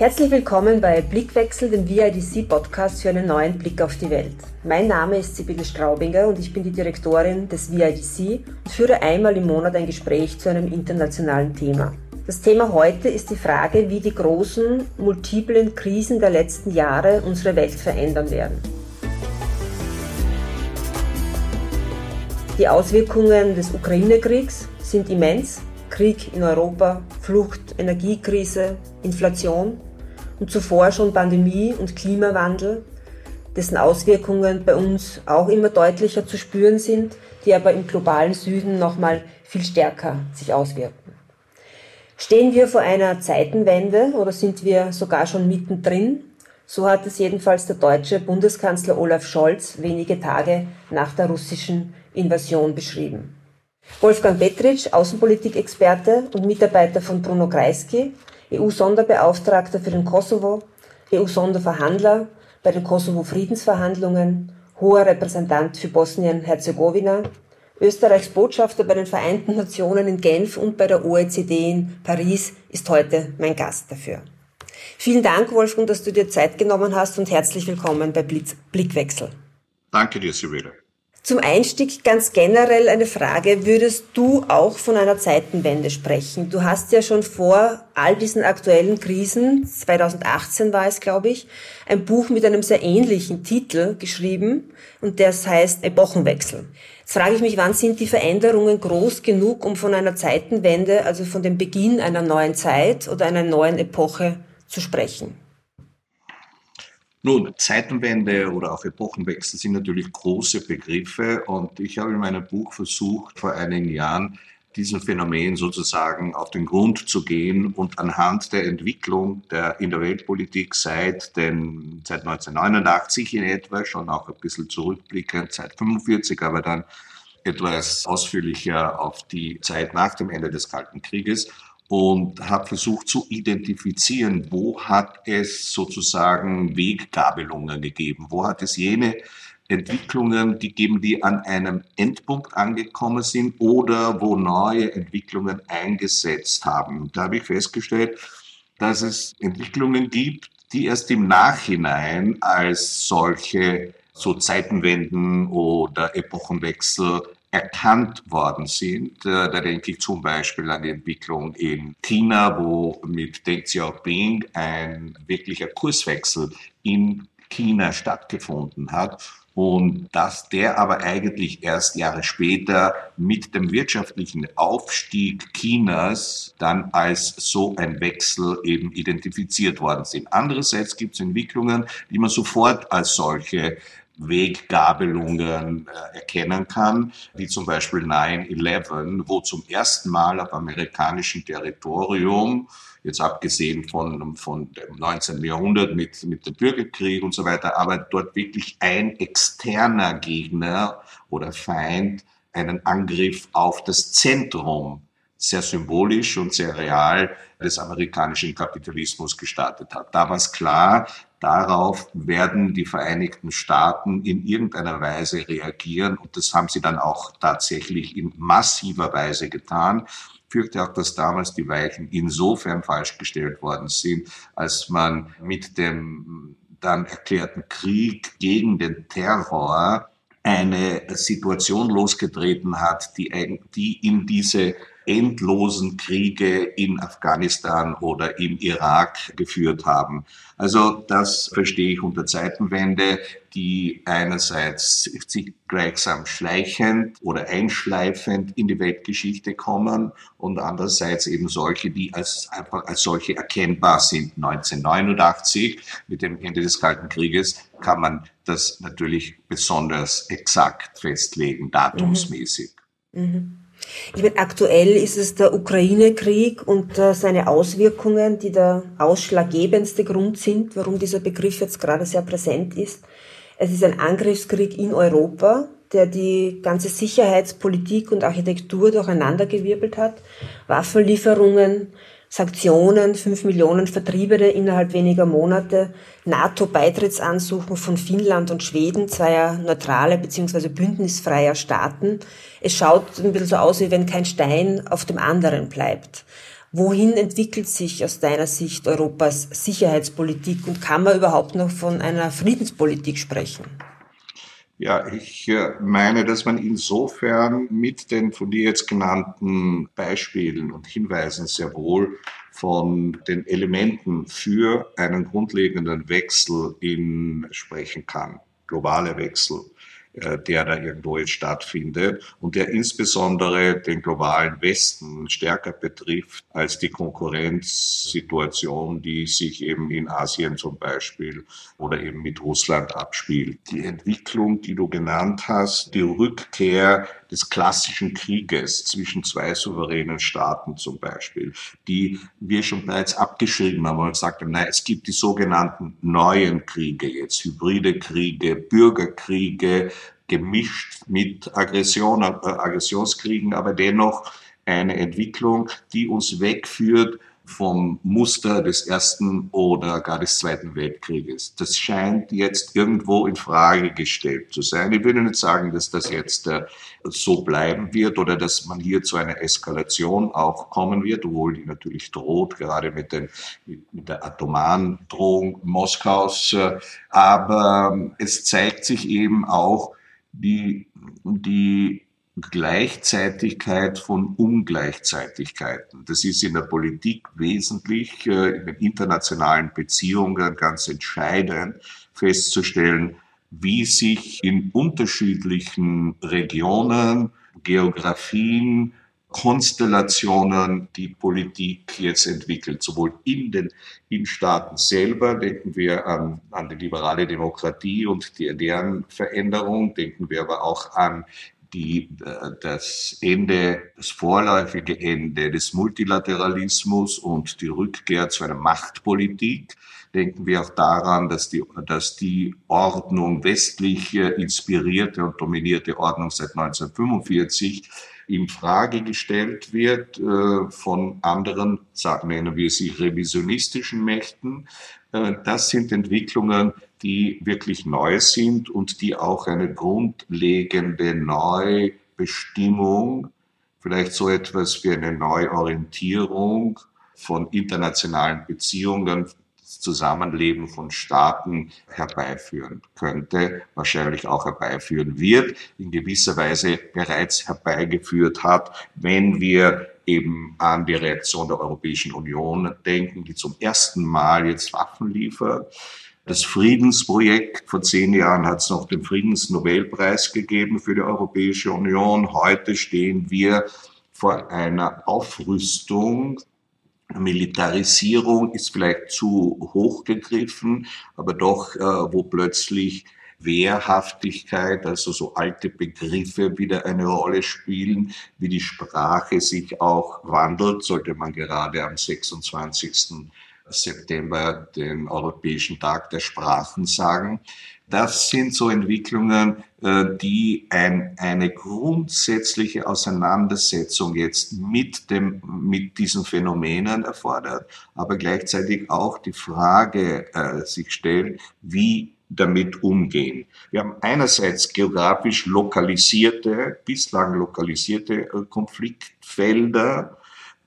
Herzlich willkommen bei Blickwechsel, dem VIDC-Podcast für einen neuen Blick auf die Welt. Mein Name ist Sibylle Straubinger und ich bin die Direktorin des VIDC und führe einmal im Monat ein Gespräch zu einem internationalen Thema. Das Thema heute ist die Frage, wie die großen, multiplen Krisen der letzten Jahre unsere Welt verändern werden. Die Auswirkungen des Ukraine-Kriegs sind immens. Krieg in Europa, Flucht, Energiekrise, Inflation und zuvor schon Pandemie und Klimawandel, dessen Auswirkungen bei uns auch immer deutlicher zu spüren sind, die aber im globalen Süden nochmal viel stärker sich auswirken. Stehen wir vor einer Zeitenwende oder sind wir sogar schon mittendrin? So hat es jedenfalls der deutsche Bundeskanzler Olaf Scholz wenige Tage nach der russischen Invasion beschrieben. Wolfgang Petritsch, Außenpolitikexperte und Mitarbeiter von Bruno Kreisky, EU-Sonderbeauftragter für den Kosovo, EU-Sonderverhandler bei den Kosovo-Friedensverhandlungen, hoher Repräsentant für Bosnien-Herzegowina, Österreichs Botschafter bei den Vereinten Nationen in Genf und bei der OECD in Paris ist heute mein Gast dafür. Vielen Dank, Wolfgang, dass du dir Zeit genommen hast und herzlich willkommen bei Blitz Blickwechsel. Danke dir, Sibylle. Zum Einstieg ganz generell eine Frage. Würdest du auch von einer Zeitenwende sprechen? Du hast ja schon vor all diesen aktuellen Krisen, 2018 war es, glaube ich, ein Buch mit einem sehr ähnlichen Titel geschrieben und das heißt Epochenwechsel. Jetzt frage ich mich, wann sind die Veränderungen groß genug, um von einer Zeitenwende, also von dem Beginn einer neuen Zeit oder einer neuen Epoche zu sprechen? Nun, Zeitenwende oder auch Epochenwechsel sind natürlich große Begriffe und ich habe in meinem Buch versucht, vor einigen Jahren diesem Phänomen sozusagen auf den Grund zu gehen und anhand der Entwicklung der, in der Weltpolitik seit, den, seit 1989 in etwa, schon auch ein bisschen zurückblickend, seit 45, aber dann etwas ausführlicher auf die Zeit nach dem Ende des Kalten Krieges und habe versucht zu identifizieren, wo hat es sozusagen Weggabelungen gegeben, wo hat es jene Entwicklungen gegeben, die an einem Endpunkt angekommen sind oder wo neue Entwicklungen eingesetzt haben. Da habe ich festgestellt, dass es Entwicklungen gibt, die erst im Nachhinein als solche so Zeitenwenden oder Epochenwechsel erkannt worden sind. Äh, da denke ich zum Beispiel an die Entwicklung in China, wo mit Deng Xiaoping ein wirklicher Kurswechsel in China stattgefunden hat und dass der aber eigentlich erst Jahre später mit dem wirtschaftlichen Aufstieg Chinas dann als so ein Wechsel eben identifiziert worden sind. Andererseits gibt es Entwicklungen, die man sofort als solche Weggabelungen äh, erkennen kann, wie zum Beispiel 9-11, wo zum ersten Mal auf amerikanischem Territorium, jetzt abgesehen von, von dem 19. Jahrhundert mit, mit dem Bürgerkrieg und so weiter, aber dort wirklich ein externer Gegner oder Feind einen Angriff auf das Zentrum sehr symbolisch und sehr real des amerikanischen Kapitalismus gestartet hat. Da war es klar, darauf werden die Vereinigten Staaten in irgendeiner Weise reagieren und das haben sie dann auch tatsächlich in massiver Weise getan. Fürchte auch, dass damals die Weichen insofern falsch gestellt worden sind, als man mit dem dann erklärten Krieg gegen den Terror eine Situation losgetreten hat, die, die in diese endlosen Kriege in Afghanistan oder im Irak geführt haben. Also das verstehe ich unter Zeitenwende, die einerseits sich gleichsam schleichend oder einschleifend in die Weltgeschichte kommen und andererseits eben solche, die als, einfach als solche erkennbar sind. 1989 mit dem Ende des Kalten Krieges kann man das natürlich besonders exakt festlegen, datumsmäßig. Mhm. Mhm. Ich meine, aktuell ist es der Ukraine-Krieg und äh, seine Auswirkungen, die der ausschlaggebendste Grund sind, warum dieser Begriff jetzt gerade sehr präsent ist. Es ist ein Angriffskrieg in Europa, der die ganze Sicherheitspolitik und Architektur durcheinandergewirbelt hat. Waffenlieferungen, Sanktionen, fünf Millionen Vertriebene innerhalb weniger Monate, NATO-Beitrittsansuchen von Finnland und Schweden, zweier neutrale bzw. bündnisfreier Staaten. Es schaut ein bisschen so aus, wie wenn kein Stein auf dem anderen bleibt. Wohin entwickelt sich aus deiner Sicht Europas Sicherheitspolitik und kann man überhaupt noch von einer Friedenspolitik sprechen? Ja, ich äh, meine, dass man insofern mit den von dir jetzt genannten Beispielen und Hinweisen sehr wohl von den Elementen für einen grundlegenden Wechsel in sprechen kann, globale Wechsel. Äh, der da irgendwo jetzt stattfindet und der insbesondere den globalen Westen stärker betrifft als die Konkurrenzsituation, die sich eben in Asien zum Beispiel oder eben mit Russland abspielt. Die Entwicklung, die du genannt hast, die Rückkehr des klassischen Krieges zwischen zwei souveränen Staaten zum Beispiel, die wir schon bereits abgeschrieben haben und gesagt haben, nein, es gibt die sogenannten neuen Kriege jetzt, hybride Kriege, Bürgerkriege, gemischt mit Aggression, äh, Aggressionskriegen, aber dennoch eine Entwicklung, die uns wegführt vom Muster des Ersten oder gar des Zweiten Weltkrieges. Das scheint jetzt irgendwo in Frage gestellt zu sein. Ich würde nicht sagen, dass das jetzt äh, so bleiben wird oder dass man hier zu einer Eskalation auch kommen wird, obwohl die natürlich droht, gerade mit, den, mit, der atomaren Drohung Moskaus. Äh, aber ähm, es zeigt sich eben auch die, die Gleichzeitigkeit von Ungleichzeitigkeiten. Das ist in der Politik wesentlich, äh, in den internationalen Beziehungen ganz entscheidend festzustellen, wie sich in unterschiedlichen Regionen, Geografien, Konstellationen die Politik jetzt entwickelt, sowohl in den in Staaten selber, denken wir an, an die liberale Demokratie und die, deren Veränderung, denken wir aber auch an die, äh, das Ende, das vorläufige Ende des Multilateralismus und die Rückkehr zu einer Machtpolitik. Denken wir auch daran, dass die, dass die Ordnung westlich inspirierte und dominierte Ordnung seit 1945 in Frage gestellt wird äh, von anderen, sagen, wir sie revisionistischen Mächten. Äh, das sind Entwicklungen, die wirklich neu sind und die auch eine grundlegende Neubestimmung, vielleicht so etwas wie eine Neuorientierung von internationalen Beziehungen Zusammenleben von Staaten herbeiführen könnte, wahrscheinlich auch herbeiführen wird, in gewisser Weise bereits herbeigeführt hat, wenn wir eben an die Reaktion der Europäischen Union denken, die zum ersten Mal jetzt Waffen liefert. Das Friedensprojekt, vor zehn Jahren hat es noch den Friedensnobelpreis gegeben für die Europäische Union. Heute stehen wir vor einer Aufrüstung Militarisierung ist vielleicht zu hoch gegriffen, aber doch, äh, wo plötzlich Wehrhaftigkeit, also so alte Begriffe wieder eine Rolle spielen, wie die Sprache sich auch wandelt, sollte man gerade am 26. September den Europäischen Tag der Sprachen sagen. Das sind so Entwicklungen, äh, die ein, eine grundsätzliche Auseinandersetzung jetzt mit dem, mit diesen Phänomenen erfordert, aber gleichzeitig auch die Frage äh, sich stellt, wie damit umgehen. Wir haben einerseits geografisch lokalisierte, bislang lokalisierte äh, Konfliktfelder,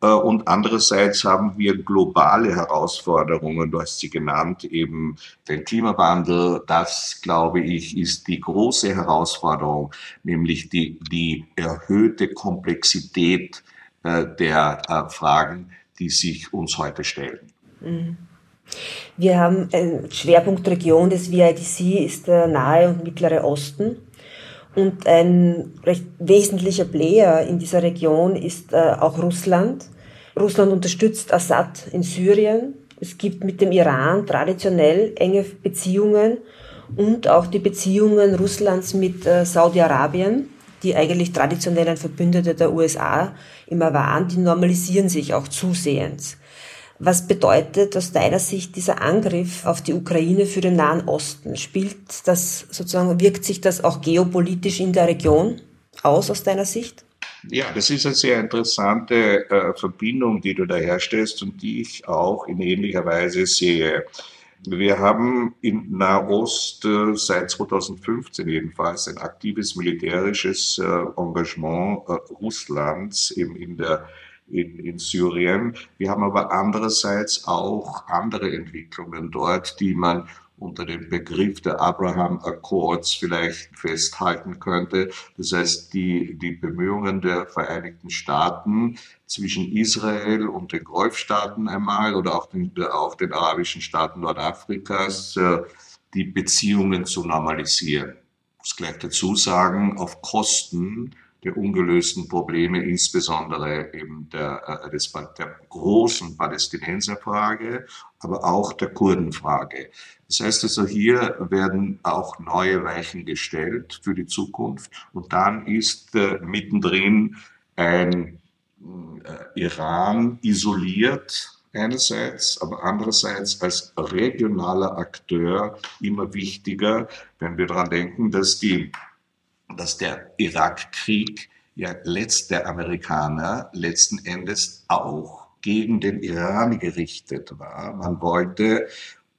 und andererseits haben wir globale Herausforderungen, du hast sie genannt, eben den Klimawandel. Das, glaube ich, ist die große Herausforderung, nämlich die, die erhöhte Komplexität äh, der äh, Fragen, die sich uns heute stellen. Mhm. Wir haben eine Schwerpunktregion des VIDC ist der Nahe und Mittlere Osten. Und ein recht wesentlicher Player in dieser Region ist auch Russland. Russland unterstützt Assad in Syrien. Es gibt mit dem Iran traditionell enge Beziehungen und auch die Beziehungen Russlands mit äh, Saudi-Arabien, die eigentlich traditionell ein Verbündeter der USA immer waren, die normalisieren sich auch zusehends. Was bedeutet aus deiner Sicht dieser Angriff auf die Ukraine für den Nahen Osten? Spielt das sozusagen, wirkt sich das auch geopolitisch in der Region aus aus deiner Sicht? Ja, das ist eine sehr interessante äh, Verbindung, die du da herstellst und die ich auch in ähnlicher Weise sehe. Wir haben in Nahost äh, seit 2015 jedenfalls ein aktives militärisches äh, Engagement äh, Russlands eben in der in, in Syrien. Wir haben aber andererseits auch andere Entwicklungen dort, die man unter dem Begriff der Abraham Accords vielleicht festhalten könnte. Das heißt, die, die Bemühungen der Vereinigten Staaten zwischen Israel und den Golfstaaten einmal oder auch den, auch den arabischen Staaten Nordafrikas, äh, die Beziehungen zu normalisieren. Ich muss gleich dazu sagen, auf Kosten der ungelösten Probleme, insbesondere eben der, äh, des, der großen Palästinenserfrage, aber auch der Kurdenfrage. Das heißt also, hier werden auch neue Weichen gestellt für die Zukunft und dann ist äh, mittendrin ein äh, Iran isoliert einerseits, aber andererseits als regionaler Akteur immer wichtiger, wenn wir daran denken, dass die dass der Irakkrieg ja letzt der Amerikaner letzten Endes auch gegen den Iran gerichtet war. Man wollte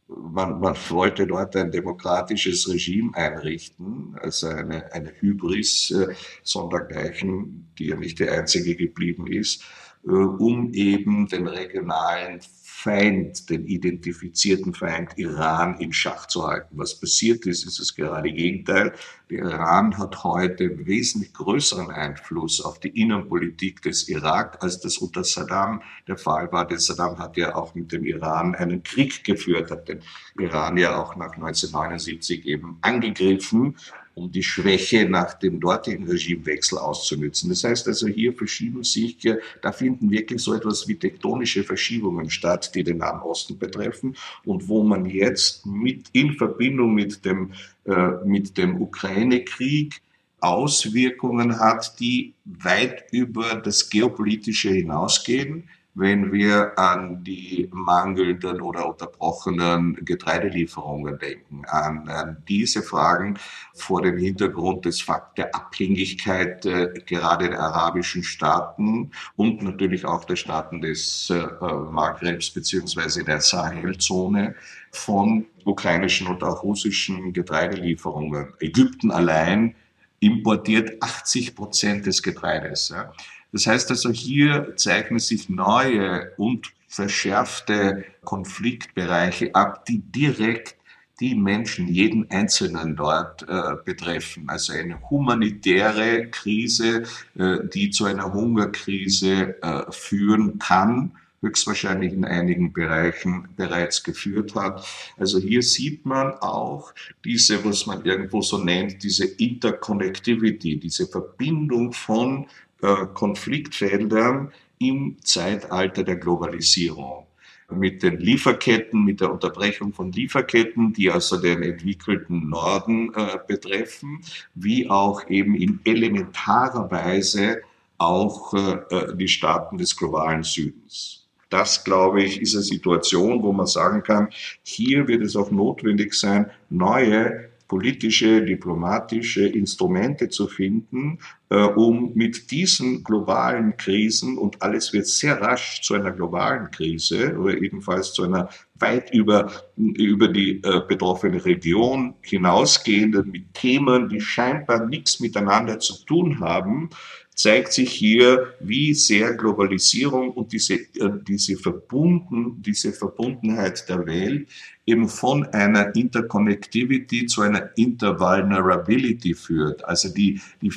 man, man wollte dort ein demokratisches Regime einrichten, also eine, eine Hybris äh, sondergleichen, die ja nicht die einzige geblieben ist, um eben den regionalen Feind, den identifizierten Feind Iran in Schach zu halten. Was passiert ist, ist das gerade Gegenteil. Der Iran hat heute wesentlich größeren Einfluss auf die Innenpolitik des Irak, als das unter Saddam der Fall war. Denn Saddam hat ja auch mit dem Iran einen Krieg geführt, hat den Iran ja auch nach 1979 eben angegriffen um die Schwäche nach dem dortigen Regimewechsel auszunützen. Das heißt also, hier verschieben sich, da finden wirklich so etwas wie tektonische Verschiebungen statt, die den Nahen Osten betreffen und wo man jetzt mit, in Verbindung mit dem, äh, mit dem Ukraine-Krieg Auswirkungen hat, die weit über das Geopolitische hinausgehen wenn wir an die mangelnden oder unterbrochenen Getreidelieferungen denken, an, an diese Fragen vor dem Hintergrund des Fakt der Abhängigkeit äh, gerade der arabischen Staaten und natürlich auch der Staaten des äh, Maghrebs beziehungsweise der Sahelzone von ukrainischen und auch russischen Getreidelieferungen. Ägypten allein importiert 80 Prozent des Getreides. Ja. Das heißt also, hier zeichnen sich neue und verschärfte Konfliktbereiche ab, die direkt die Menschen, jeden Einzelnen dort äh, betreffen. Also eine humanitäre Krise, äh, die zu einer Hungerkrise äh, führen kann, höchstwahrscheinlich in einigen Bereichen bereits geführt hat. Also hier sieht man auch diese, was man irgendwo so nennt, diese Interconnectivity, diese Verbindung von Konfliktfeldern im Zeitalter der Globalisierung. Mit den Lieferketten, mit der Unterbrechung von Lieferketten, die also den entwickelten Norden äh, betreffen, wie auch eben in elementarer Weise auch äh, äh die Staaten des globalen Südens. Das, glaube ich, ist eine Situation, wo man sagen kann, hier wird es auch notwendig sein, neue politische, diplomatische Instrumente zu finden, äh, um mit diesen globalen Krisen, und alles wird sehr rasch zu einer globalen Krise oder jedenfalls zu einer weit über, über die äh, betroffene Region hinausgehenden, mit Themen, die scheinbar nichts miteinander zu tun haben, zeigt sich hier, wie sehr Globalisierung und diese, äh, diese, Verbunden, diese Verbundenheit der Welt eben von einer Interconnectivity zu einer Intervulnerability führt. Also die, die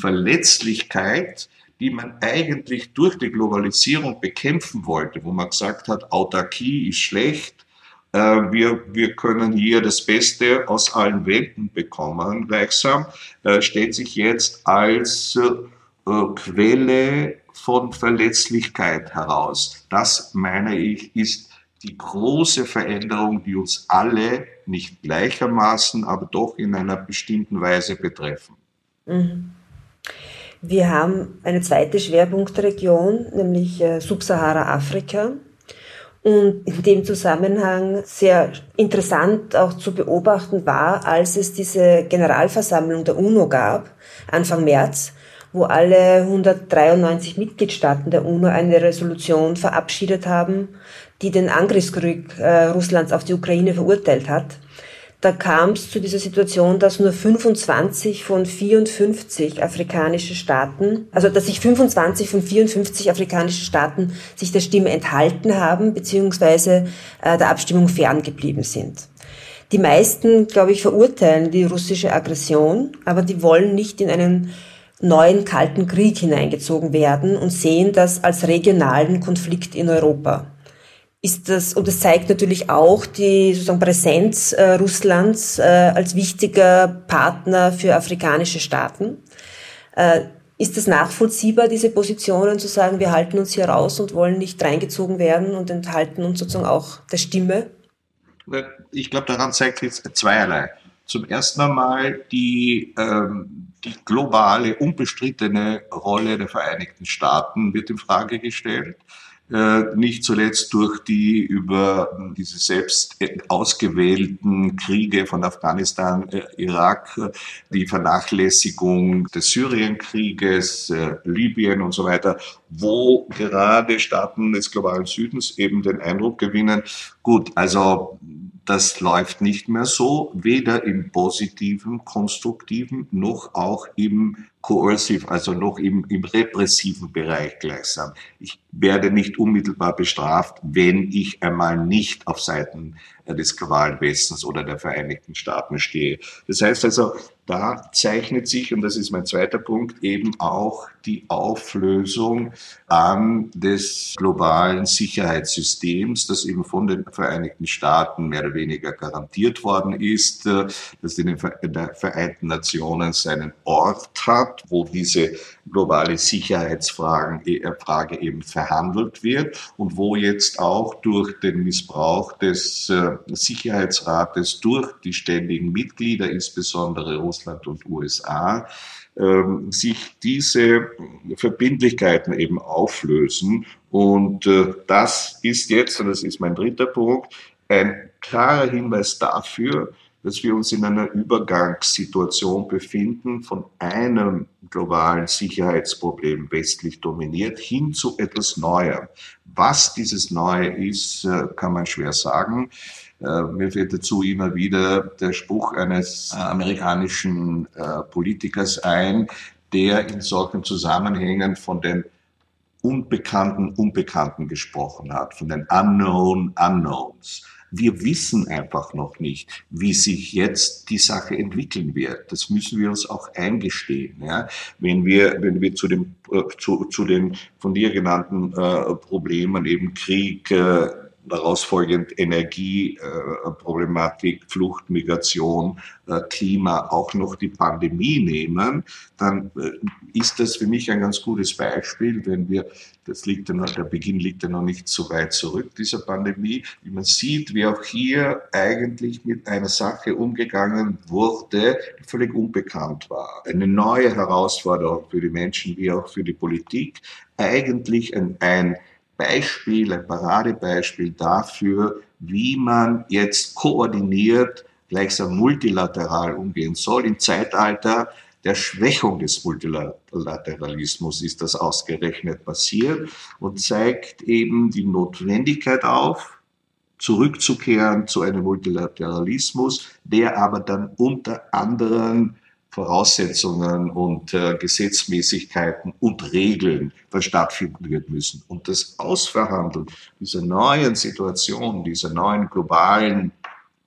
Verletzlichkeit, die man eigentlich durch die Globalisierung bekämpfen wollte, wo man gesagt hat, Autarkie ist schlecht, äh, wir, wir können hier das Beste aus allen Welten bekommen, gleichsam, äh, stellt sich jetzt als äh, Quelle von Verletzlichkeit heraus. Das, meine ich, ist die große Veränderung, die uns alle nicht gleichermaßen, aber doch in einer bestimmten Weise betreffen. Mhm. Wir haben eine zweite Schwerpunktregion, nämlich äh, Subsahara-Afrika. Und in dem Zusammenhang sehr interessant auch zu beobachten war, als es diese Generalversammlung der UNO gab, Anfang März, wo alle 193 Mitgliedstaaten der UNO eine Resolution verabschiedet haben, die den Angriffskrieg äh, Russlands auf die Ukraine verurteilt hat. Da kam es zu dieser Situation, dass nur 25 von 54 afrikanischen Staaten, also dass sich 25 von 54 afrikanischen Staaten sich der Stimme enthalten haben, beziehungsweise äh, der Abstimmung ferngeblieben sind. Die meisten, glaube ich, verurteilen die russische Aggression, aber die wollen nicht in einen neuen Kalten Krieg hineingezogen werden und sehen das als regionalen Konflikt in Europa ist das, und es zeigt natürlich auch die sozusagen Präsenz äh, Russlands äh, als wichtiger Partner für afrikanische Staaten. Äh, ist es nachvollziehbar, diese Positionen zu sagen, wir halten uns hier raus und wollen nicht reingezogen werden und enthalten uns sozusagen auch der Stimme? Ich glaube, daran zeigt jetzt zweierlei. Zum ersten einmal die, ähm, die globale, unbestrittene Rolle der Vereinigten Staaten wird in Frage gestellt. Äh, nicht zuletzt durch die über diese selbst ausgewählten Kriege von Afghanistan, äh, Irak, äh, die Vernachlässigung des Syrienkrieges, Libyen und so weiter, wo gerade Staaten des globalen Südens eben den Eindruck gewinnen, gut, also das läuft nicht mehr so, weder im positiven, konstruktiven noch auch im coercive, also noch im, im repressiven Bereich gleichsam. Ich werde nicht unmittelbar bestraft, wenn ich einmal nicht auf Seiten des globalen Westens oder der Vereinigten Staaten stehe. Das heißt also, da zeichnet sich, und das ist mein zweiter Punkt, eben auch die Auflösung an des globalen Sicherheitssystems, das eben von den Vereinigten Staaten mehr oder weniger garantiert worden ist, äh, das in den Vereinten Nationen seinen Ort hat, wo diese globale Sicherheitsfrage äh, eben verhandelt wird und wo jetzt auch durch den Missbrauch des äh, Sicherheitsrates durch die ständigen Mitglieder, insbesondere Russland und USA, ähm, sich diese Verbindlichkeiten eben auflösen. Und äh, das ist jetzt, und das ist mein dritter Punkt, ein klarer Hinweis dafür, dass wir uns in einer Übergangssituation befinden von einem globalen Sicherheitsproblem westlich dominiert hin zu etwas Neuem. Was dieses Neue ist, äh, kann man schwer sagen. Äh, mir fällt dazu immer wieder der Spruch eines äh, amerikanischen Politikers ein, der in solchen Zusammenhängen von den unbekannten Unbekannten gesprochen hat, von den Unknown Unknowns. Wir wissen einfach noch nicht, wie sich jetzt die Sache entwickeln wird. Das müssen wir uns auch eingestehen. Ja? Wenn wir, wenn wir zu, dem, zu, zu den von dir genannten äh, Problemen eben Krieg, äh, daraus folgend Energieproblematik, äh, Flucht, Migration, äh, Klima, auch noch die Pandemie nehmen, dann äh, ist das für mich ein ganz gutes Beispiel, wenn wir, das liegt ja noch, der Beginn liegt ja noch nicht so weit zurück, dieser Pandemie, wie man sieht, wie auch hier eigentlich mit einer Sache umgegangen wurde, die völlig unbekannt war. Eine neue Herausforderung für die Menschen wie auch für die Politik, eigentlich ein, ein Beispiel, ein Paradebeispiel dafür, wie man jetzt koordiniert, gleichsam multilateral umgehen soll. Im Zeitalter der Schwächung des Multilateralismus ist das ausgerechnet passiert und zeigt eben die Notwendigkeit auf, zurückzukehren zu einem Multilateralismus, der aber dann unter anderem Voraussetzungen und äh, Gesetzmäßigkeiten und Regeln dann stattfinden wird müssen. Und das Ausverhandeln dieser neuen Situation, dieser neuen globalen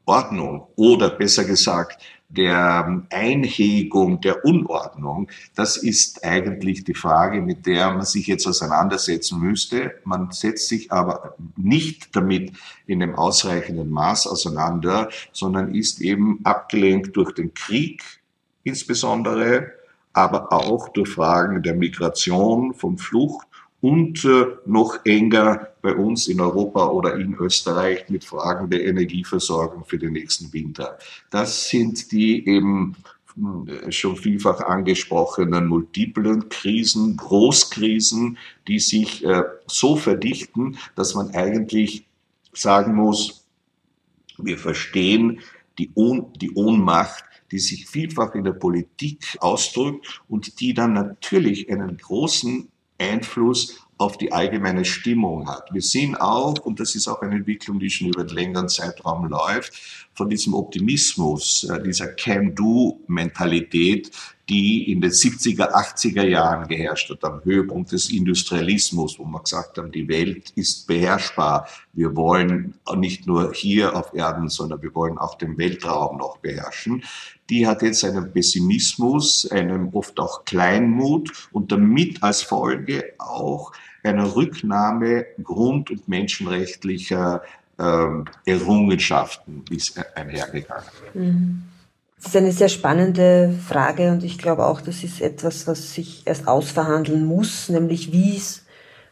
Ordnung oder besser gesagt der ähm, Einhegung der Unordnung, das ist eigentlich die Frage, mit der man sich jetzt auseinandersetzen müsste. Man setzt sich aber nicht damit in einem ausreichenden Maß auseinander, sondern ist eben abgelenkt durch den Krieg, insbesondere, aber auch durch Fragen der Migration, von Flucht und äh, noch enger bei uns in Europa oder in Österreich mit Fragen der Energieversorgung für den nächsten Winter. Das sind die eben hm, schon vielfach angesprochenen multiplen Krisen, Großkrisen, die sich äh, so verdichten, dass man eigentlich sagen muss, wir verstehen die, Ohn die Ohnmacht die sich vielfach in der Politik ausdrückt und die dann natürlich einen großen Einfluss auf die allgemeine Stimmung hat. Wir sehen auch, und das ist auch eine Entwicklung, die schon über einen längeren Zeitraum läuft, von diesem Optimismus, äh, dieser Can-Do-Mentalität, die in den 70er, 80er Jahren geherrscht hat, am Höhepunkt des Industrialismus, wo man gesagt haben, die Welt ist beherrschbar. Wir wollen nicht nur hier auf Erden, sondern wir wollen auch den Weltraum noch beherrschen. Die hat jetzt einen Pessimismus, einen oft auch Kleinmut und damit als Folge auch einer Rücknahme grund- und menschenrechtlicher ähm, Errungenschaften ist einhergegangen. Mhm. Das ist eine sehr spannende Frage und ich glaube auch, das ist etwas, was sich erst ausverhandeln muss, nämlich wie es,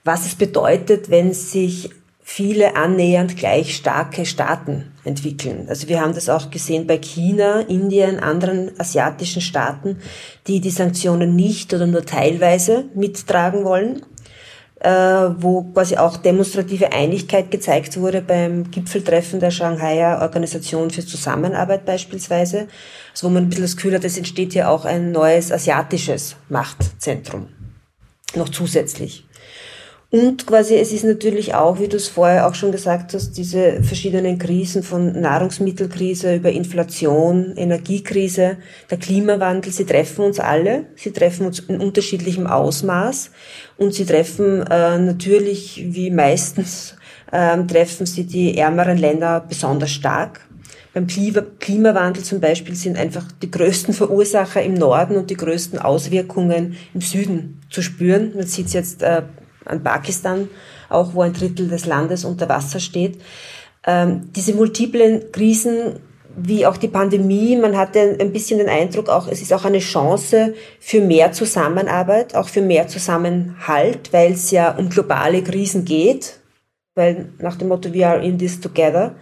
was es bedeutet, wenn sich viele annähernd gleich starke Staaten entwickeln. Also wir haben das auch gesehen bei China, Indien, anderen asiatischen Staaten, die die Sanktionen nicht oder nur teilweise mittragen wollen äh, wo quasi auch demonstrative Einigkeit gezeigt wurde beim Gipfeltreffen der Shanghaier Organisation für Zusammenarbeit beispielsweise, also wo man ein bisschen das Gefühl hat, es entsteht hier auch ein neues asiatisches Machtzentrum, noch zusätzlich. Und quasi es ist natürlich auch, wie du es vorher auch schon gesagt hast, diese verschiedenen Krisen von Nahrungsmittelkrise über Inflation, Energiekrise, der Klimawandel, sie treffen uns alle, sie treffen uns in unterschiedlichem Ausmaß und sie treffen äh, natürlich, wie meistens, äh, treffen sie die ärmeren Länder besonders stark. Beim Klimawandel zum Beispiel sind einfach die größten Verursacher im Norden und die größten Auswirkungen im Süden zu spüren. Man sieht es jetzt äh, an Pakistan, auch wo ein Drittel des Landes unter Wasser steht. Ähm, diese multiplen Krisen wie auch die Pandemie, man hatte ein bisschen den Eindruck, auch es ist auch eine Chance für mehr Zusammenarbeit, auch für mehr Zusammenhalt, weil es ja um globale Krisen geht, weil nach dem Motto We are in this together.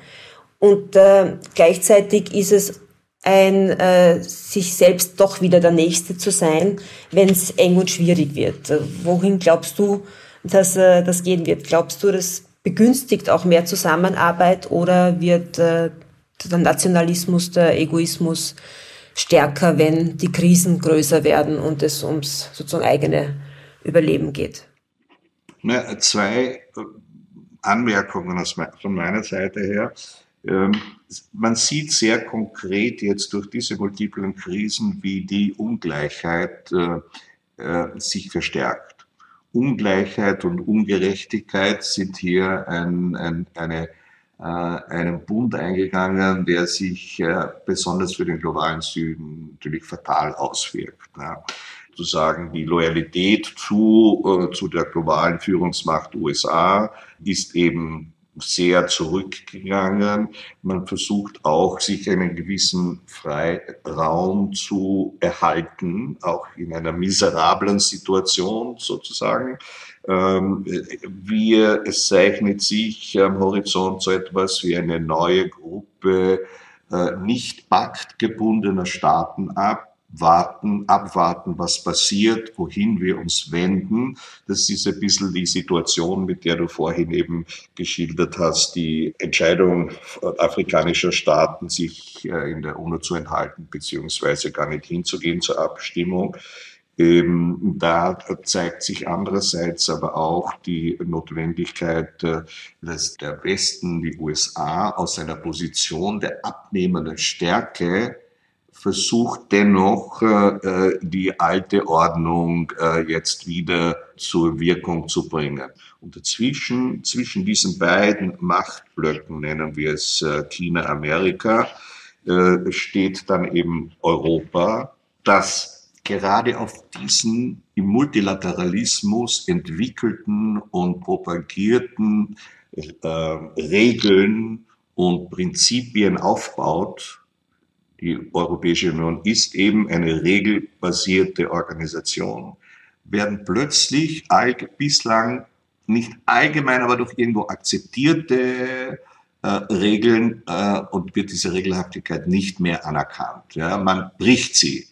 Und äh, gleichzeitig ist es ein äh, sich selbst doch wieder der Nächste zu sein, wenn es eng und schwierig wird. Wohin glaubst du, dass äh, das gehen wird. Glaubst du, das begünstigt auch mehr Zusammenarbeit oder wird äh, der Nationalismus, der Egoismus stärker, wenn die Krisen größer werden und es ums sozusagen eigene Überleben geht? Na, zwei äh, Anmerkungen von meiner Seite her. Ähm, man sieht sehr konkret jetzt durch diese multiplen Krisen, wie die Ungleichheit sich verstärkt. Ungleichheit und Ungerechtigkeit sind hier ein, ein, eine, äh, einen Bund eingegangen, der sich äh, besonders für den globalen Süden natürlich fatal auswirkt. Ne? Zu sagen, die Loyalität zu, äh, zu der globalen Führungsmacht USA ist eben sehr zurückgegangen. Man versucht auch, sich einen gewissen Freiraum zu erhalten, auch in einer miserablen Situation sozusagen. Ähm, wir, es zeichnet sich am Horizont so etwas wie eine neue Gruppe äh, nicht paktgebundener Staaten ab, warten, abwarten, was passiert, wohin wir uns wenden. Das ist ein bisschen die Situation, mit der du vorhin eben geschildert hast, die Entscheidung afrikanischer Staaten, sich äh, in der UNO zu enthalten, beziehungsweise gar nicht hinzugehen zur Abstimmung. Ähm, da zeigt sich andererseits aber auch die Notwendigkeit, äh, dass der Westen, die USA aus einer Position der abnehmenden Stärke versucht dennoch äh, die alte Ordnung äh, jetzt wieder zur Wirkung zu bringen. Und dazwischen, zwischen diesen beiden Machtblöcken, nennen wir es äh, China, Amerika, äh, steht dann eben Europa, das gerade auf diesen im Multilateralismus entwickelten und propagierten äh, Regeln und Prinzipien aufbaut, die Europäische Union ist eben eine regelbasierte Organisation, werden plötzlich bislang nicht allgemein, aber doch irgendwo akzeptierte äh, Regeln äh, und wird diese Regelhaftigkeit nicht mehr anerkannt. Ja, man bricht sie.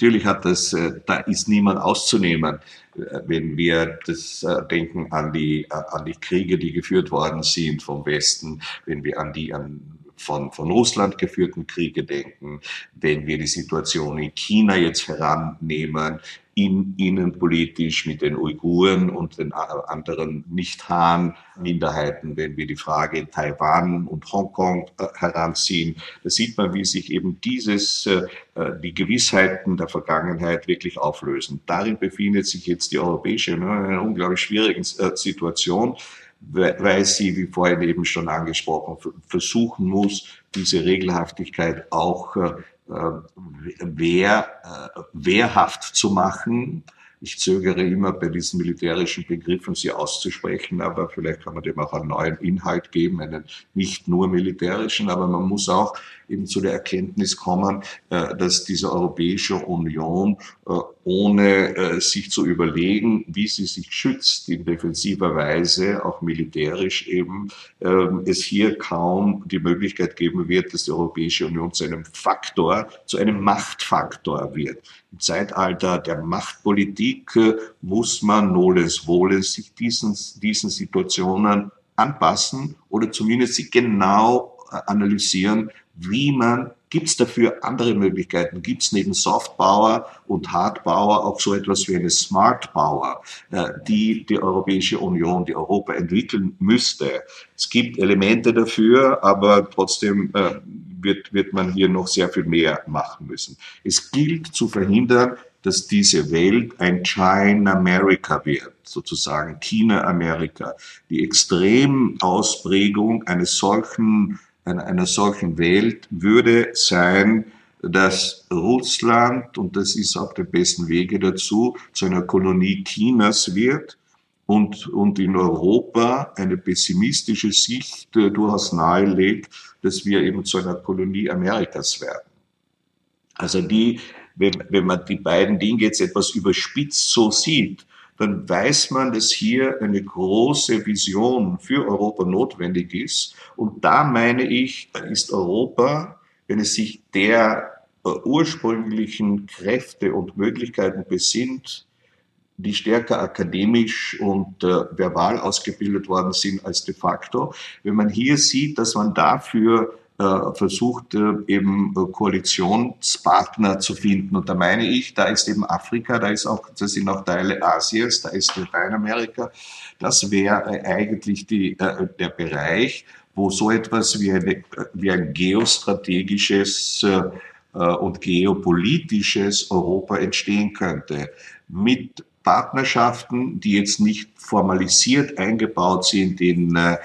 Natürlich hat das, äh, da ist niemand auszunehmen, äh, wenn wir das äh, denken an die, an die Kriege, die geführt worden sind vom Westen, wenn wir an die an von, von Russland geführten Kriege denken, wenn wir die Situation in China jetzt herannehmen, in, innenpolitisch mit den Uiguren und den anderen Nicht-Han-Minderheiten, wenn wir die Frage Taiwan und Hongkong äh, heranziehen. Da sieht man, wie sich eben dieses, äh, äh, die Gewissheiten der Vergangenheit wirklich auflösen. Darin befindet sich jetzt die Europäische Union in einer unglaublich schwierigen Situation weil sie, wie vorhin eben schon angesprochen, versuchen muss, diese Regelhaftigkeit auch äh, wehr, äh, wehrhaft zu machen. Ich zögere immer bei diesen militärischen Begriffen, sie auszusprechen, aber vielleicht kann man dem auch einen neuen Inhalt geben, einen nicht nur militärischen, aber man muss auch eben zu der Erkenntnis kommen, äh, dass diese Europäische Union, äh, ohne äh, sich zu überlegen, wie sie sich schützt, in defensiver Weise, auch militärisch eben, ähm, es hier kaum die Möglichkeit geben wird, dass die Europäische Union zu einem Faktor, zu einem Machtfaktor wird. Im Zeitalter der Machtpolitik muss man nolens wohlens sich diesen, diesen Situationen anpassen oder zumindest sie genau analysieren, wie man, gibt es dafür andere Möglichkeiten? Gibt es neben Soft Power und Hard Power auch so etwas wie eine Smart Power, äh, die die Europäische Union, die Europa entwickeln müsste? Es gibt Elemente dafür, aber trotzdem äh, wird, wird man hier noch sehr viel mehr machen müssen. Es gilt zu verhindern, dass diese Welt ein China America wird, sozusagen China Amerika. Die Extremausprägung eines solchen einer, solchen Welt würde sein, dass Russland, und das ist auf dem besten Wege dazu, zu einer Kolonie Chinas wird und, und in Europa eine pessimistische Sicht äh, durchaus nahelegt, dass wir eben zu einer Kolonie Amerikas werden. Also die, wenn, wenn man die beiden Dinge jetzt etwas überspitzt so sieht, dann weiß man, dass hier eine große Vision für Europa notwendig ist. Und da meine ich, ist Europa, wenn es sich der äh, ursprünglichen Kräfte und Möglichkeiten besinnt, die stärker akademisch und äh, verbal ausgebildet worden sind als de facto. Wenn man hier sieht, dass man dafür versucht, äh, eben äh, Koalitionspartner zu finden. Und da meine ich, da ist eben Afrika, da ist auch, das sind auch Teile Asiens, da ist Lateinamerika. Das wäre eigentlich die, der Bereich, wo so etwas wie, eine, wie ein geostrategisches und geopolitisches Europa entstehen könnte. Mit Partnerschaften, die jetzt nicht formalisiert eingebaut sind in, äh,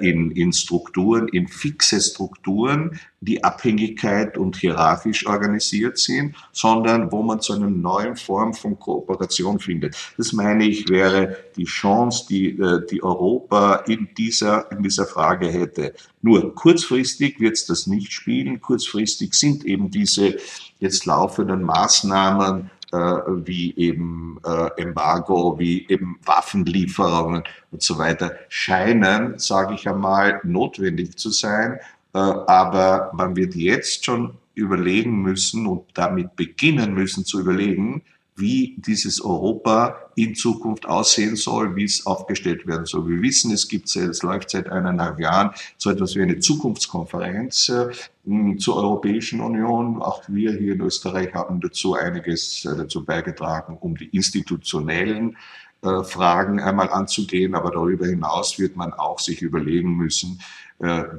in, in Strukturen, in fixe Strukturen, die Abhängigkeit und hierarchisch organisiert sind, sondern wo man zu einer neuen Form von Kooperation findet. Das meine ich wäre die Chance, die, äh, die Europa in dieser, in dieser Frage hätte. Nur kurzfristig wird es das nicht spielen. Kurzfristig sind eben diese jetzt laufenden Maßnahmen äh, wie eben äh, Embargo, wie eben Waffenlieferungen und so weiter, scheinen, sage ich einmal, notwendig zu sein. Äh, aber man wird jetzt schon überlegen müssen und damit beginnen müssen zu überlegen, wie dieses Europa in Zukunft aussehen soll, wie es aufgestellt werden soll. Wir wissen, es gibt, es läuft seit eineinhalb Jahren so etwas wie eine Zukunftskonferenz äh, zur Europäischen Union. Auch wir hier in Österreich haben dazu einiges äh, dazu beigetragen, um die institutionellen äh, Fragen einmal anzugehen. Aber darüber hinaus wird man auch sich überlegen müssen,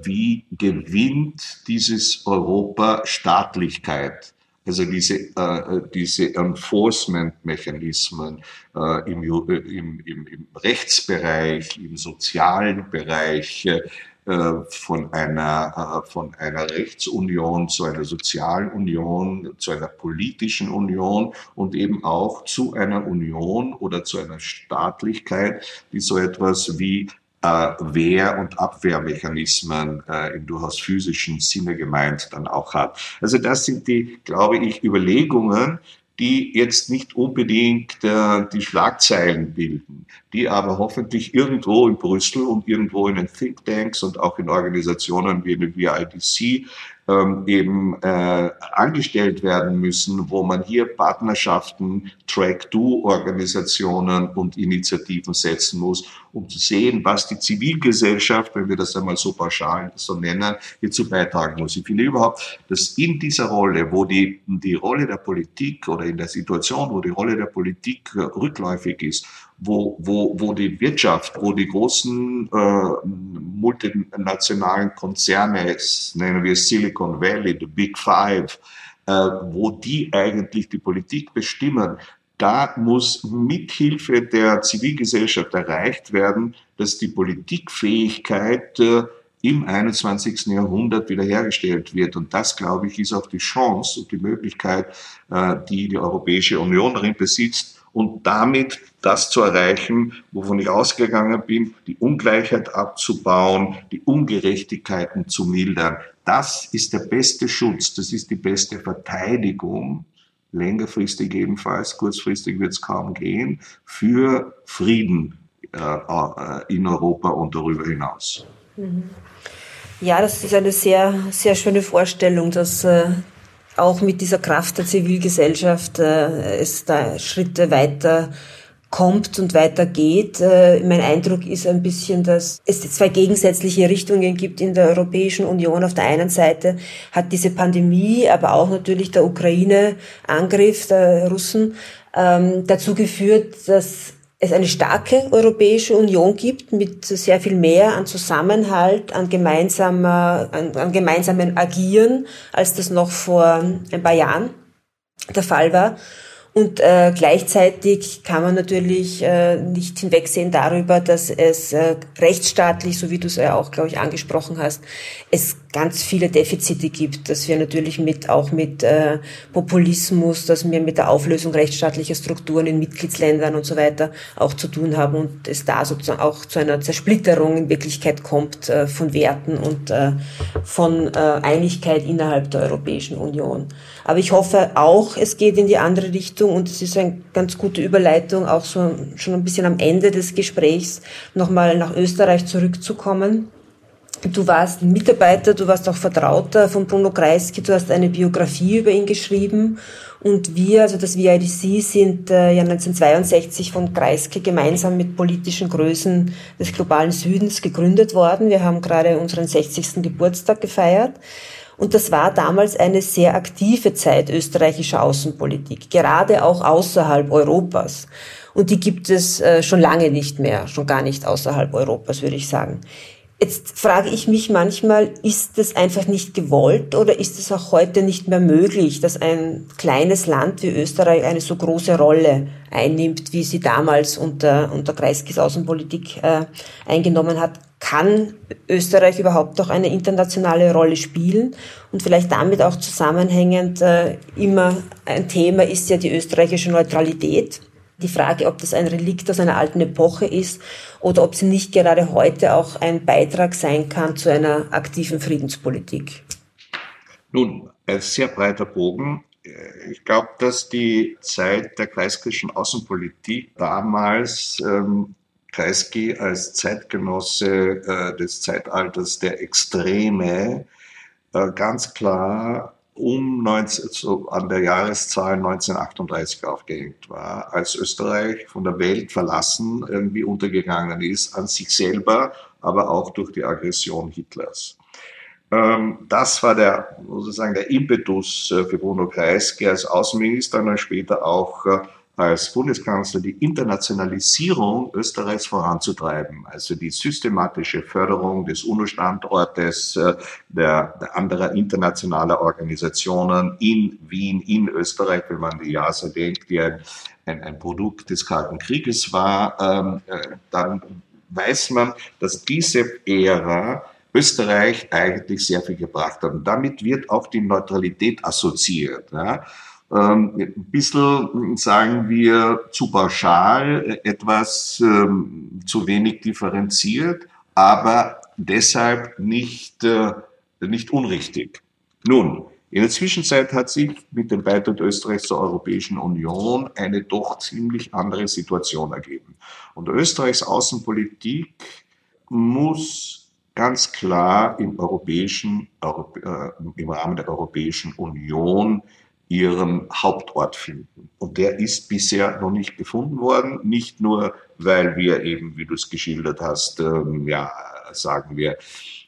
wie gewinnt dieses Europa Staatlichkeit? Also diese, äh, diese Enforcement-Mechanismen äh, im, äh, im, im, im Rechtsbereich, im sozialen Bereich, äh, von einer, äh, von einer Rechtsunion zu einer sozialen Union, zu einer politischen Union und eben auch zu einer Union oder zu einer Staatlichkeit, die so etwas wie äh, Wehr- und Abwehrmechanismen äh, im durchaus physischen Sinne gemeint dann auch hat. Also das sind die, glaube ich, Überlegungen, die jetzt nicht unbedingt äh, die Schlagzeilen bilden, die aber hoffentlich irgendwo in Brüssel und irgendwo in den Thinktanks und auch in Organisationen wie der VIDC ähm, eben äh, angestellt werden müssen, wo man hier Partnerschaften, Track-Do-Organisationen und Initiativen setzen muss, um zu sehen, was die Zivilgesellschaft, wenn wir das einmal so pauschal so nennen, hierzu beitragen muss. Ich finde überhaupt, dass in dieser Rolle, wo die, die Rolle der Politik oder in der Situation, wo die Rolle der Politik äh, rückläufig ist, wo, wo, wo die Wirtschaft, wo die großen äh, multinationalen Konzerne, nennen wir Silicon Valley, the Big Five, äh, wo die eigentlich die Politik bestimmen, da muss mithilfe der Zivilgesellschaft erreicht werden, dass die Politikfähigkeit äh, im 21. Jahrhundert wiederhergestellt wird. Und das, glaube ich, ist auch die Chance und die Möglichkeit, äh, die die Europäische Union darin besitzt, und damit das zu erreichen, wovon ich ausgegangen bin, die Ungleichheit abzubauen, die Ungerechtigkeiten zu mildern. Das ist der beste Schutz, das ist die beste Verteidigung, längerfristig ebenfalls, kurzfristig wird es kaum gehen, für Frieden äh, in Europa und darüber hinaus. Ja, das ist eine sehr, sehr schöne Vorstellung, dass äh, auch mit dieser Kraft der Zivilgesellschaft äh, es da Schritte weiter kommt und weitergeht. Äh, mein Eindruck ist ein bisschen, dass es zwei gegensätzliche Richtungen gibt in der Europäischen Union. Auf der einen Seite hat diese Pandemie, aber auch natürlich der Ukraine-Angriff der Russen ähm, dazu geführt, dass es eine starke Europäische Union gibt mit sehr viel mehr an Zusammenhalt, an, gemeinsamer, an, an gemeinsamen Agieren, als das noch vor ein paar Jahren der Fall war. Und äh, gleichzeitig kann man natürlich äh, nicht hinwegsehen darüber, dass es äh, rechtsstaatlich, so wie du es ja auch, glaube ich, angesprochen hast, es ganz viele Defizite gibt, dass wir natürlich mit auch mit äh, Populismus, dass wir mit der Auflösung rechtsstaatlicher Strukturen in Mitgliedsländern und so weiter auch zu tun haben und es da sozusagen auch zu einer Zersplitterung in Wirklichkeit kommt äh, von Werten und äh, von äh, Einigkeit innerhalb der Europäischen Union. Aber ich hoffe auch, es geht in die andere Richtung und es ist eine ganz gute Überleitung, auch so schon ein bisschen am Ende des Gesprächs nochmal nach Österreich zurückzukommen. Du warst Mitarbeiter, du warst auch Vertrauter von Bruno Kreisky, du hast eine Biografie über ihn geschrieben und wir, also das VIDC, sind äh, ja 1962 von Kreisky gemeinsam mit politischen Größen des globalen Südens gegründet worden. Wir haben gerade unseren 60. Geburtstag gefeiert. Und das war damals eine sehr aktive Zeit österreichischer Außenpolitik, gerade auch außerhalb Europas. Und die gibt es äh, schon lange nicht mehr, schon gar nicht außerhalb Europas, würde ich sagen. Jetzt frage ich mich manchmal, ist das einfach nicht gewollt oder ist es auch heute nicht mehr möglich, dass ein kleines Land wie Österreich eine so große Rolle einnimmt, wie sie damals unter, unter Kreiskis Außenpolitik äh, eingenommen hat? Kann Österreich überhaupt auch eine internationale Rolle spielen? Und vielleicht damit auch zusammenhängend äh, immer ein Thema ist ja die österreichische Neutralität die Frage, ob das ein Relikt aus einer alten Epoche ist oder ob sie nicht gerade heute auch ein Beitrag sein kann zu einer aktiven Friedenspolitik. Nun, ein sehr breiter Bogen. Ich glaube, dass die Zeit der kreiskischen Außenpolitik damals ähm, Kreisky als Zeitgenosse äh, des Zeitalters der Extreme äh, ganz klar um 19, so an der Jahreszahl 1938 aufgehängt war, als Österreich von der Welt verlassen irgendwie untergegangen ist, an sich selber, aber auch durch die Aggression Hitlers. Ähm, das war der, sozusagen der Impetus äh, für Bruno Kreisky als Außenminister und dann später auch äh, als Bundeskanzler die Internationalisierung Österreichs voranzutreiben, also die systematische Förderung des UNO-Standortes, äh, der, der anderer internationaler Organisationen in Wien, in Österreich, wenn man die JASA denkt, die ein, ein, ein Produkt des Kalten Krieges war, ähm, äh, dann weiß man, dass diese Ära Österreich eigentlich sehr viel gebracht hat. Und damit wird auch die Neutralität assoziiert. Ja ein bisschen, sagen wir, zu pauschal, etwas ähm, zu wenig differenziert, aber deshalb nicht, äh, nicht unrichtig. Nun, in der Zwischenzeit hat sich mit dem Beitritt Österreichs zur Europäischen Union eine doch ziemlich andere Situation ergeben. Und Österreichs Außenpolitik muss ganz klar im europäischen, äh, im Rahmen der Europäischen Union ihren Hauptort finden. Und der ist bisher noch nicht gefunden worden, nicht nur, weil wir eben, wie du es geschildert hast, ähm, ja, sagen wir,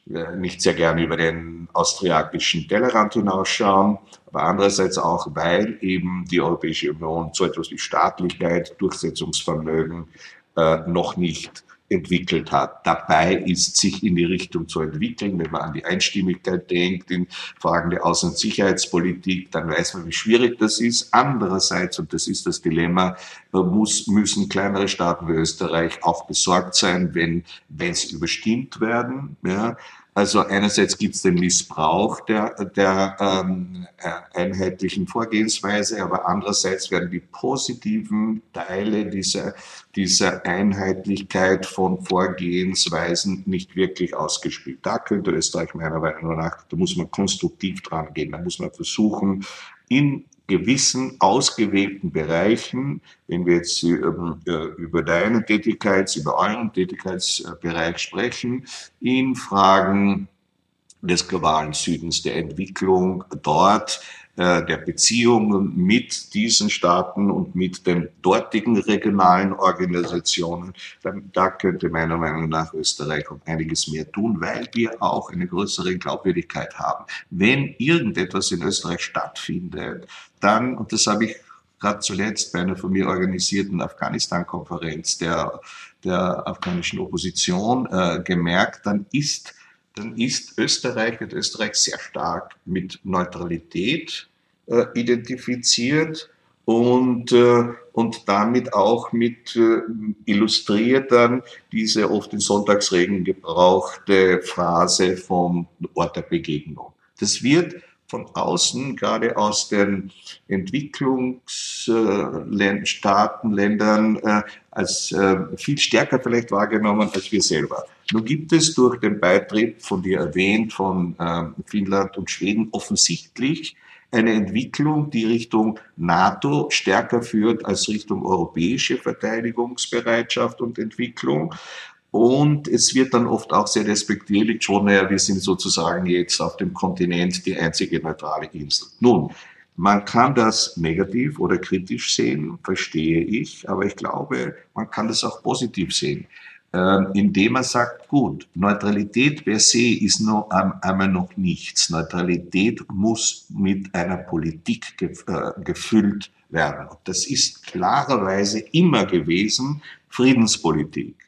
äh, nicht sehr gerne über den austriakischen Tellerrand hinausschauen, aber andererseits auch, weil eben die Europäische Union so etwas wie Staatlichkeit, Durchsetzungsvermögen äh, noch nicht entwickelt hat. Dabei ist sich in die Richtung zu entwickeln. Wenn man an die Einstimmigkeit denkt in Fragen der Außen- und Sicherheitspolitik, dann weiß man, wie schwierig das ist. Andererseits, und das ist das Dilemma, muss, müssen kleinere Staaten wie Österreich auch besorgt sein, wenn, wenn sie überstimmt werden. Ja. Also einerseits gibt es den Missbrauch der, der ähm, äh, einheitlichen Vorgehensweise, aber andererseits werden die positiven Teile dieser, dieser Einheitlichkeit von Vorgehensweisen nicht wirklich ausgespielt. Da könnte Österreich meiner Meinung nach, da muss man konstruktiv dran gehen, da muss man versuchen, in gewissen ausgewählten Bereichen, wenn wir jetzt ähm, äh, über deinen Tätigkeits-, über euren Tätigkeitsbereich sprechen, in Fragen des globalen Südens, der Entwicklung dort, äh, der Beziehungen mit diesen Staaten und mit den dortigen regionalen Organisationen, da könnte meiner Meinung nach Österreich um einiges mehr tun, weil wir auch eine größere Glaubwürdigkeit haben. Wenn irgendetwas in Österreich stattfindet, dann, und das habe ich gerade zuletzt bei einer von mir organisierten Afghanistan-Konferenz der, der afghanischen Opposition äh, gemerkt, dann ist dann ist Österreich, wird Österreich sehr stark mit Neutralität äh, identifiziert und, äh, und damit auch mit äh, illustriert dann diese oft in Sonntagsreden gebrauchte Phrase vom Ort der Begegnung. Das wird von außen, gerade aus den Entwicklungsstaaten, Ländern, äh, als äh, viel stärker vielleicht wahrgenommen als wir selber. Nun gibt es durch den Beitritt von dir erwähnt, von ähm, Finnland und Schweden offensichtlich eine Entwicklung, die Richtung NATO stärker führt als Richtung europäische Verteidigungsbereitschaft und Entwicklung. Und es wird dann oft auch sehr respektierlich schon, naja, wir sind sozusagen jetzt auf dem Kontinent die einzige neutrale Insel. Nun, man kann das negativ oder kritisch sehen, verstehe ich, aber ich glaube, man kann das auch positiv sehen, ähm, indem man sagt, gut, Neutralität per se ist noch einmal noch nichts. Neutralität muss mit einer Politik äh, gefüllt werden. Das ist klarerweise immer gewesen Friedenspolitik.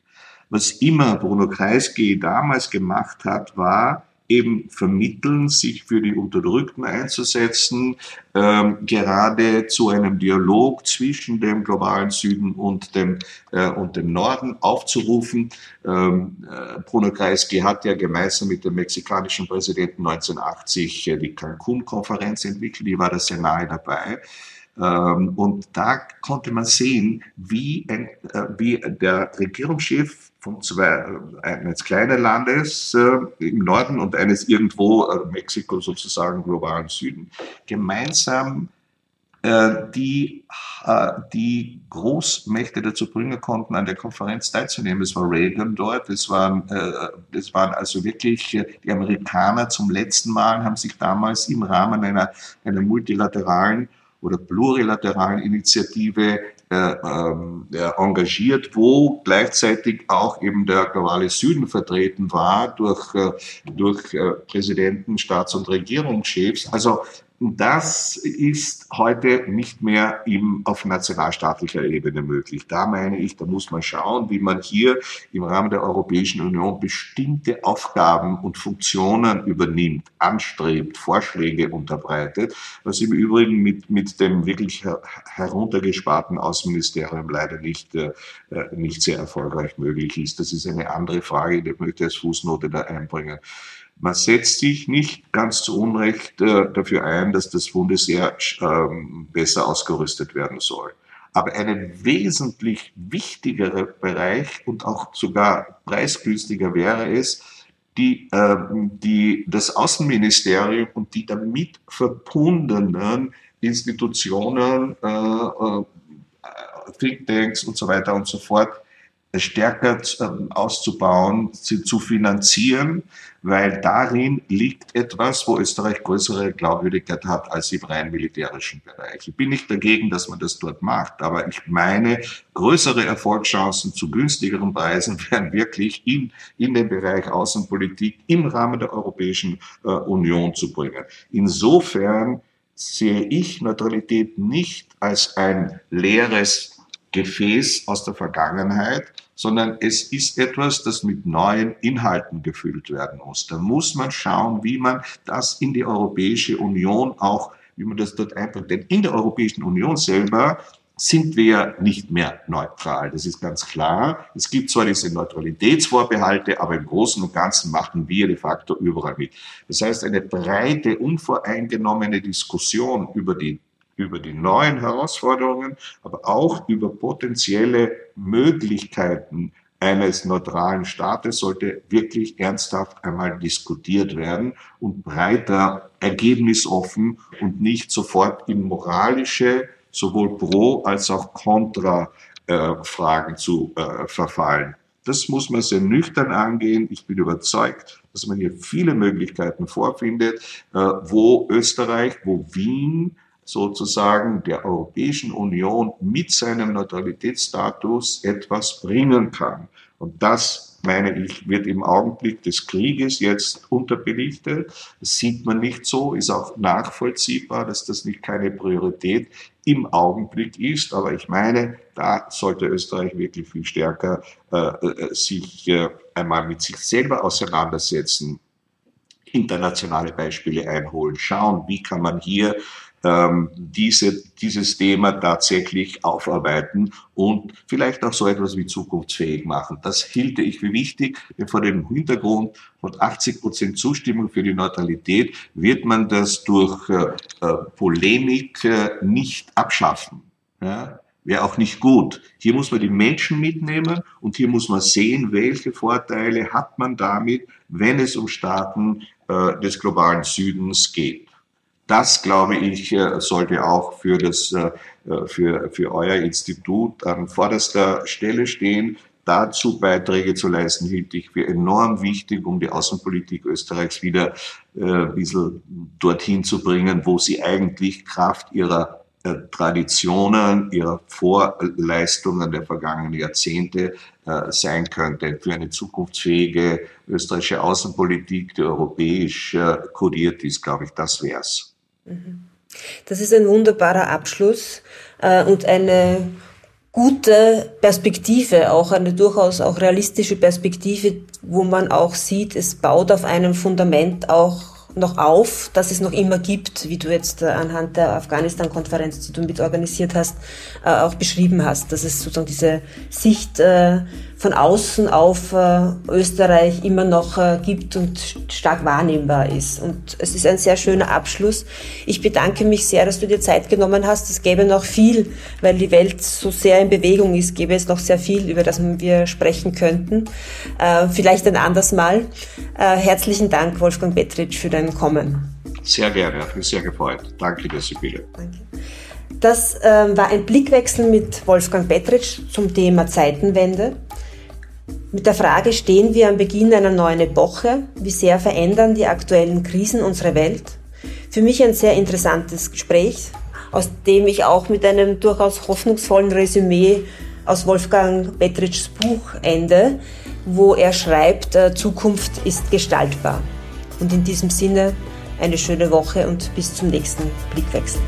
Was immer Bruno Kreisky damals gemacht hat, war eben vermitteln, sich für die Unterdrückten einzusetzen, ähm, gerade zu einem Dialog zwischen dem globalen Süden und dem, äh, und dem Norden aufzurufen. Ähm, äh, Bruno Kreisky hat ja gemeinsam mit dem mexikanischen Präsidenten 1980 äh, die Cancun-Konferenz entwickelt, die war da sehr nahe dabei. Ähm, und da konnte man sehen, wie, ein, äh, wie der Regierungschef von zwei, eines kleinen Landes äh, im Norden und eines irgendwo, äh, Mexiko sozusagen, globalen Süden, gemeinsam die, die Großmächte dazu bringen konnten, an der Konferenz teilzunehmen. Es war Reagan dort, es waren, es waren also wirklich die Amerikaner zum letzten Mal, haben sich damals im Rahmen einer, einer multilateralen oder plurilateralen Initiative äh, äh, engagiert, wo gleichzeitig auch eben der globale Süden vertreten war durch, äh, durch äh, Präsidenten, Staats- und Regierungschefs. Also das ist heute nicht mehr im, auf nationalstaatlicher Ebene möglich. Da meine ich, da muss man schauen, wie man hier im Rahmen der Europäischen Union bestimmte Aufgaben und Funktionen übernimmt, anstrebt, Vorschläge unterbreitet, was im Übrigen mit, mit dem wirklich heruntergesparten Außenministerium leider nicht, äh, nicht sehr erfolgreich möglich ist. Das ist eine andere Frage, die möchte ich als Fußnote da einbringen. Man setzt sich nicht ganz zu Unrecht äh, dafür ein, dass das Bundesheer ähm, besser ausgerüstet werden soll. Aber ein wesentlich wichtigerer Bereich und auch sogar preisgünstiger wäre es, die, äh, die, das Außenministerium und die damit verbundenen Institutionen, äh, äh, Thinktanks und so weiter und so fort stärker ähm, auszubauen, sie zu finanzieren, weil darin liegt etwas, wo Österreich größere Glaubwürdigkeit hat als im rein militärischen Bereich. Ich bin nicht dagegen, dass man das dort macht, aber ich meine, größere Erfolgschancen zu günstigeren Preisen wären wirklich in, in den Bereich Außenpolitik im Rahmen der Europäischen äh, Union zu bringen. Insofern sehe ich Neutralität nicht als ein leeres Gefäß aus der Vergangenheit, sondern es ist etwas, das mit neuen Inhalten gefüllt werden muss. Da muss man schauen, wie man das in die Europäische Union auch, wie man das dort einbringt. Denn in der Europäischen Union selber sind wir nicht mehr neutral. Das ist ganz klar. Es gibt zwar diese Neutralitätsvorbehalte, aber im Großen und Ganzen machen wir de facto überall mit. Das heißt, eine breite, unvoreingenommene Diskussion über die über die neuen Herausforderungen, aber auch über potenzielle Möglichkeiten eines neutralen Staates sollte wirklich ernsthaft einmal diskutiert werden und breiter ergebnisoffen und nicht sofort in moralische, sowohl pro als auch kontra äh, Fragen zu äh, verfallen. Das muss man sehr nüchtern angehen. Ich bin überzeugt, dass man hier viele Möglichkeiten vorfindet, äh, wo Österreich, wo Wien sozusagen der Europäischen Union mit seinem Neutralitätsstatus etwas bringen kann. Und das, meine ich, wird im Augenblick des Krieges jetzt unterbelichtet. Das sieht man nicht so, ist auch nachvollziehbar, dass das nicht keine Priorität im Augenblick ist. Aber ich meine, da sollte Österreich wirklich viel stärker äh, äh sich äh, einmal mit sich selber auseinandersetzen, internationale Beispiele einholen, schauen, wie kann man hier ähm, diese, dieses Thema tatsächlich aufarbeiten und vielleicht auch so etwas wie zukunftsfähig machen. Das hielte ich für wichtig, vor dem Hintergrund von 80 Prozent Zustimmung für die Neutralität wird man das durch äh, äh, Polemik äh, nicht abschaffen. Ja? Wäre auch nicht gut. Hier muss man die Menschen mitnehmen und hier muss man sehen, welche Vorteile hat man damit, wenn es um Staaten äh, des globalen Südens geht. Das, glaube ich, äh, sollte auch für, das, äh, äh, für, für euer Institut an vorderster Stelle stehen. Dazu Beiträge zu leisten, hielt ich für enorm wichtig, um die Außenpolitik Österreichs wieder ein bisschen dorthin zu bringen, wo sie eigentlich Kraft ihrer Traditionen, ihrer Vorleistungen der vergangenen Jahrzehnte sein könnte. Für eine zukunftsfähige österreichische Außenpolitik, die europäisch kodiert ist, glaube ich, das wäre es. Das ist ein wunderbarer Abschluss äh, und eine gute Perspektive, auch eine durchaus auch realistische Perspektive, wo man auch sieht, es baut auf einem Fundament auch noch auf, dass es noch immer gibt, wie du jetzt äh, anhand der Afghanistan-Konferenz, die du mit organisiert hast, äh, auch beschrieben hast, dass es sozusagen diese Sicht äh, von außen auf Österreich immer noch gibt und stark wahrnehmbar ist. Und es ist ein sehr schöner Abschluss. Ich bedanke mich sehr, dass du dir Zeit genommen hast. Es gäbe noch viel, weil die Welt so sehr in Bewegung ist, gäbe es noch sehr viel, über das wir sprechen könnten. Vielleicht ein anderes Mal. Herzlichen Dank, Wolfgang Petritsch, für dein Kommen. Sehr gerne, hat mich sehr gefreut. Danke dir, Sibylle. Danke. Das äh, war ein Blickwechsel mit Wolfgang Petritsch zum Thema Zeitenwende. Mit der Frage, stehen wir am Beginn einer neuen Epoche? Wie sehr verändern die aktuellen Krisen unsere Welt? Für mich ein sehr interessantes Gespräch, aus dem ich auch mit einem durchaus hoffnungsvollen Resümee aus Wolfgang Petritschs Buch ende, wo er schreibt, äh, Zukunft ist gestaltbar. Und in diesem Sinne eine schöne Woche und bis zum nächsten Blickwechsel.